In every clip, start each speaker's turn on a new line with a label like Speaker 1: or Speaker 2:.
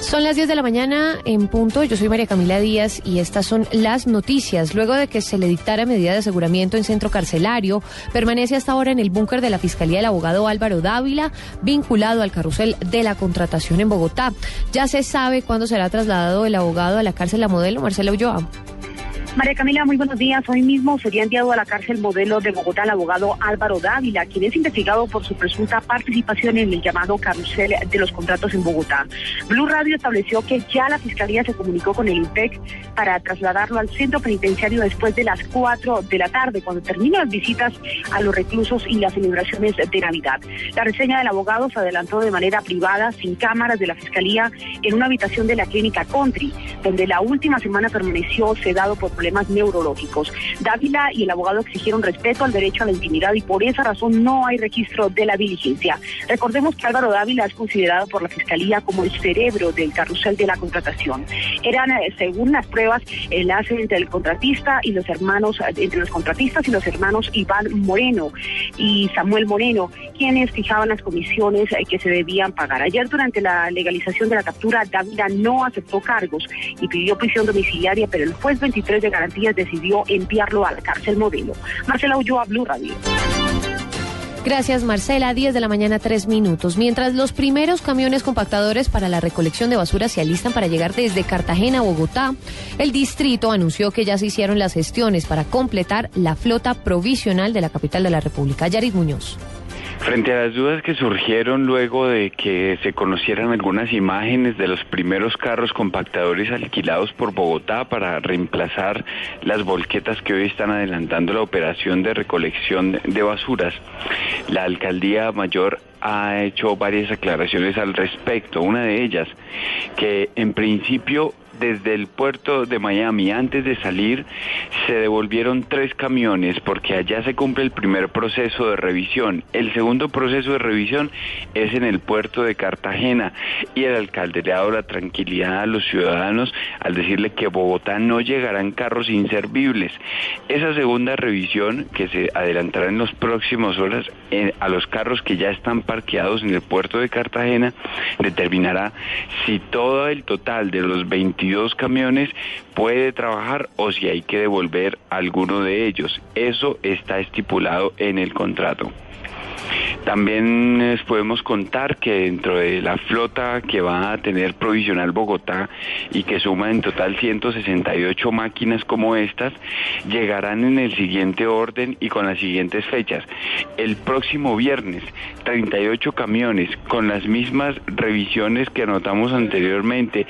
Speaker 1: Son las 10 de la mañana en punto. Yo soy María Camila Díaz y estas son las noticias. Luego de que se le dictara medida de aseguramiento en centro carcelario, permanece hasta ahora en el búnker de la Fiscalía el abogado Álvaro Dávila, vinculado al carrusel de la contratación en Bogotá. Ya se sabe cuándo será trasladado el abogado a la cárcel La Modelo, Marcela Ulloa.
Speaker 2: María Camila, muy buenos días. Hoy mismo sería enviado a la cárcel modelo de Bogotá el abogado Álvaro Dávila, quien es investigado por su presunta participación en el llamado carrusel de los contratos en Bogotá. Blue Radio estableció que ya la Fiscalía se comunicó con el INPEC para trasladarlo al centro penitenciario después de las 4 de la tarde, cuando terminan las visitas a los reclusos y las celebraciones de Navidad. La reseña del abogado se adelantó de manera privada, sin cámaras de la Fiscalía, en una habitación de la clínica Country, donde la última semana permaneció sedado por problemas neurológicos. Dávila y el abogado exigieron respeto al derecho a la intimidad y por esa razón no hay registro de la diligencia. Recordemos que Álvaro Dávila es considerado por la Fiscalía como el cerebro del carrusel de la contratación. Eran, eh, según las pruebas, enlace entre el contratista y los hermanos, eh, entre los contratistas y los hermanos Iván Moreno y Samuel Moreno, quienes fijaban las comisiones eh, que se debían pagar. Ayer, durante la legalización de la captura, Dávila no aceptó cargos y pidió prisión domiciliaria, pero el juez 23 de Garantías decidió enviarlo a la cárcel modelo. Marcela Ulloa, Blue Radio.
Speaker 1: Gracias, Marcela. 10 de la mañana, 3 minutos. Mientras los primeros camiones compactadores para la recolección de basura se alistan para llegar desde Cartagena a Bogotá, el distrito anunció que ya se hicieron las gestiones para completar la flota provisional de la capital de la República. Yarit Muñoz.
Speaker 3: Frente a las dudas que surgieron luego de que se conocieran algunas imágenes de los primeros carros compactadores alquilados por Bogotá para reemplazar las volquetas que hoy están adelantando la operación de recolección de basuras, la alcaldía mayor ha hecho varias aclaraciones al respecto. Una de ellas, que en principio desde el puerto de Miami antes de salir se devolvieron tres camiones porque allá se cumple el primer proceso de revisión. El segundo proceso de revisión es en el puerto de Cartagena y el alcalde le ha dado la tranquilidad a los ciudadanos al decirle que Bogotá no llegarán carros inservibles. Esa segunda revisión que se adelantará en las próximas horas eh, a los carros que ya están parqueados en el puerto de Cartagena determinará si todo el total de los 22 camiones puede trabajar o si hay que devolver alguno de ellos. Eso está estipulado en el contrato. También les podemos contar que dentro de la flota que va a tener provisional Bogotá y que suma en total 168 máquinas como estas, llegarán en el siguiente orden y con las siguientes fechas. El próximo viernes, 38 camiones con las mismas revisiones que anotamos anteriormente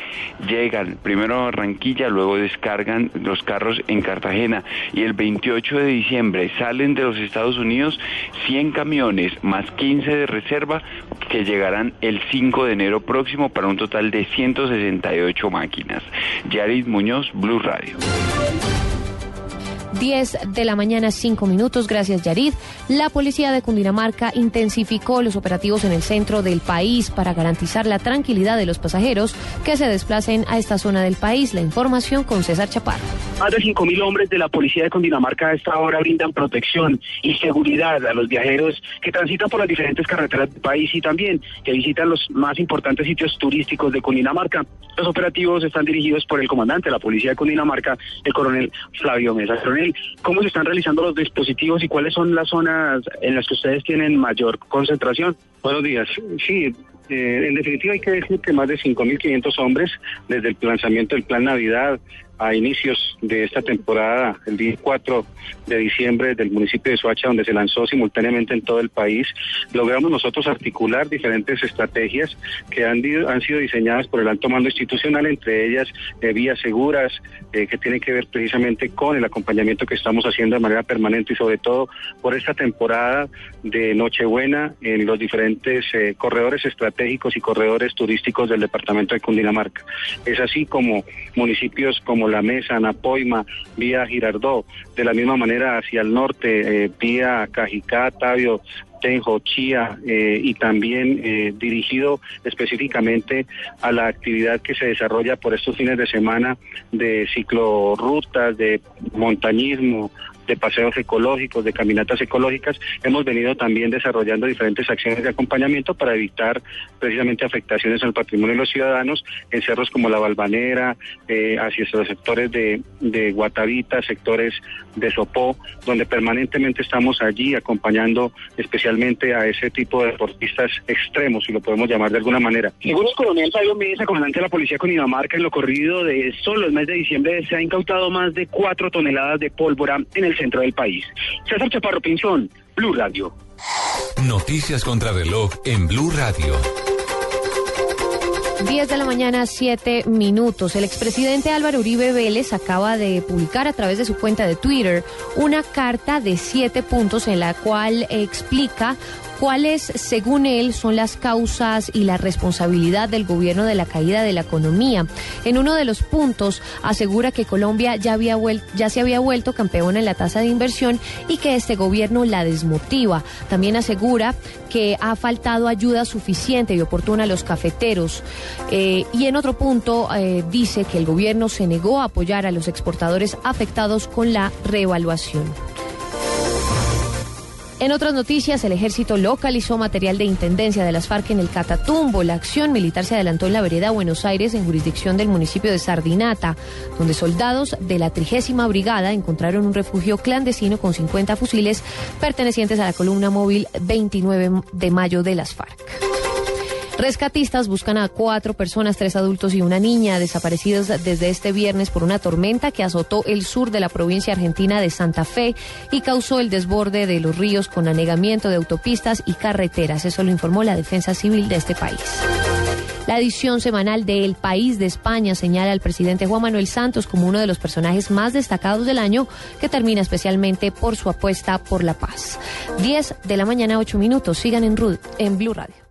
Speaker 3: llegan primero a Barranquilla, luego descargan los carros en Cartagena y el 28 de diciembre salen de los Estados Unidos 100 camiones más 15 de reserva que llegarán el 5 de enero próximo para un total de 168 máquinas. Yarid Muñoz, Blue Radio.
Speaker 1: 10 de la mañana, 5 minutos. Gracias, Yarid. La policía de Cundinamarca intensificó los operativos en el centro del país para garantizar la tranquilidad de los pasajeros que se desplacen a esta zona del país. La información con César Chaparro.
Speaker 4: Más de 5.000 hombres de la policía de Cundinamarca a esta hora brindan protección y seguridad a los viajeros que transitan por las diferentes carreteras del país y también que visitan los más importantes sitios turísticos de Cundinamarca. Los operativos están dirigidos por el comandante de la policía de Cundinamarca, el coronel Flavio Mesa. ¿Cómo se están realizando los dispositivos y cuáles son las zonas en las que ustedes tienen mayor concentración?
Speaker 5: Buenos días. Sí, eh, en definitiva hay que decir que más de 5.500 hombres desde el lanzamiento del Plan Navidad
Speaker 4: a inicios de esta temporada, el día 4 de diciembre del municipio de Soacha, donde se lanzó simultáneamente en todo el país, logramos nosotros articular diferentes estrategias que han, han sido diseñadas por el alto mando institucional, entre ellas eh, vías seguras, eh, que tienen que ver precisamente con el acompañamiento que estamos haciendo de manera permanente y sobre todo por esta temporada de Nochebuena en los diferentes eh, corredores estratégicos y corredores turísticos del departamento de Cundinamarca. Es así como municipios como La Mesa, Napoima, vía Girardó, de la misma manera hacia el norte, eh, vía Cajicá, Tabio, Tenjo, Chía eh, y también eh, dirigido específicamente a la actividad que se desarrolla por estos fines de semana de ciclorrutas, de montañismo, de paseos ecológicos, de caminatas ecológicas. Hemos venido también desarrollando diferentes acciones de acompañamiento para evitar precisamente afectaciones al patrimonio de los ciudadanos en cerros como la Balvanera, eh, hacia los sectores de, de Guatavita, sectores de Sopó, donde permanentemente estamos allí acompañando especialmente a ese tipo de deportistas extremos, si lo podemos llamar de alguna manera.
Speaker 5: Según el coronel Fabio Mesa, comandante de la policía con Cundinamarca, en lo corrido de solo el mes de diciembre se ha incautado más de cuatro toneladas de pólvora en el centro del país. César Chaparro Pinzón, Blue Radio.
Speaker 6: Noticias contra reloj en Blue Radio.
Speaker 1: 10 de la mañana, 7 minutos. El expresidente Álvaro Uribe Vélez acaba de publicar a través de su cuenta de Twitter una carta de siete puntos en la cual explica cuáles, según él, son las causas y la responsabilidad del gobierno de la caída de la economía. En uno de los puntos asegura que Colombia ya, se había vuelto campeona en la tasa de inversión y que este gobierno la desmotiva. También asegura que ha faltado ayuda suficiente y oportuna a los cafeteros. Eh, y en otro punto eh, dice que el gobierno se negó a apoyar a los exportadores afectados con la reevaluación. En otras noticias, el ejército localizó material de intendencia de las FARC en el Catatumbo. La acción militar se adelantó en la vereda Buenos Aires, en jurisdicción del municipio de Sardinata, donde soldados de la trigésima brigada encontraron un refugio clandestino con 50 fusiles pertenecientes a la columna móvil 29 de mayo de las FARC. Rescatistas buscan a cuatro personas, tres adultos y una niña, desaparecidos desde este viernes por una tormenta que azotó el sur de la provincia argentina de Santa Fe y causó el desborde de los ríos con anegamiento de autopistas y carreteras. Eso lo informó la Defensa Civil de este país. La edición semanal de El País de España señala al presidente Juan Manuel Santos como uno de los personajes más destacados del año, que termina especialmente por su apuesta por la paz. 10 de la mañana, 8 minutos. Sigan en, en Blue Radio.